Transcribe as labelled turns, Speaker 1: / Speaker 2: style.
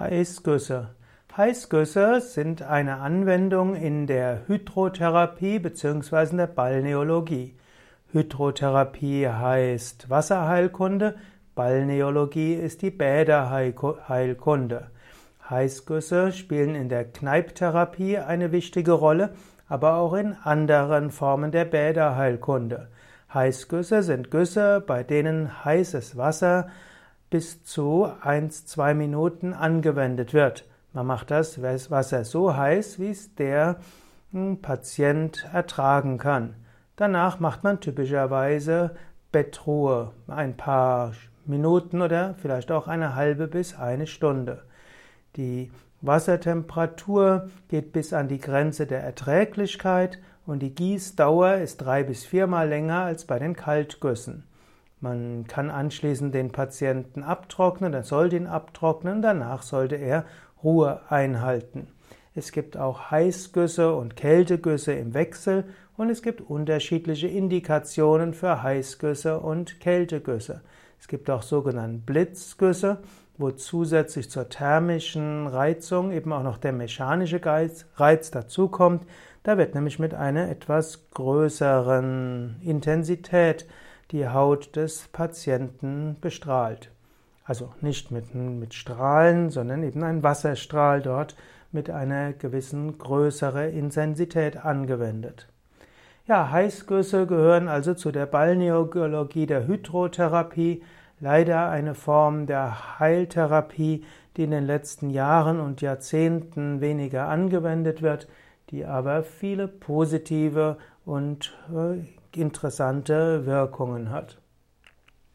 Speaker 1: Heißgüsse. Heißgüsse sind eine Anwendung in der Hydrotherapie bzw. der Balneologie. Hydrotherapie heißt Wasserheilkunde, Balneologie ist die Bäderheilkunde. Heißgüsse spielen in der Kneipptherapie eine wichtige Rolle, aber auch in anderen Formen der Bäderheilkunde. Heißgüsse sind Güsse, bei denen heißes Wasser bis zu 1-2 Minuten angewendet wird. Man macht das Wasser so heiß, wie es der hm, Patient ertragen kann. Danach macht man typischerweise Bettruhe, ein paar Minuten oder vielleicht auch eine halbe bis eine Stunde. Die Wassertemperatur geht bis an die Grenze der Erträglichkeit und die Gießdauer ist drei bis viermal länger als bei den Kaltgüssen. Man kann anschließend den Patienten abtrocknen, er soll den abtrocknen, danach sollte er Ruhe einhalten. Es gibt auch Heißgüsse und Kältegüsse im Wechsel und es gibt unterschiedliche Indikationen für Heißgüsse und Kältegüsse. Es gibt auch sogenannte Blitzgüsse, wo zusätzlich zur thermischen Reizung eben auch noch der mechanische Reiz dazukommt. Da wird nämlich mit einer etwas größeren Intensität die Haut des Patienten bestrahlt. Also nicht mit, mit Strahlen, sondern eben ein Wasserstrahl dort mit einer gewissen größeren Intensität angewendet. Ja, Heißgüsse gehören also zu der Balneologie der Hydrotherapie, leider eine Form der Heiltherapie, die in den letzten Jahren und Jahrzehnten weniger angewendet wird, die aber viele positive und äh, interessante Wirkungen hat.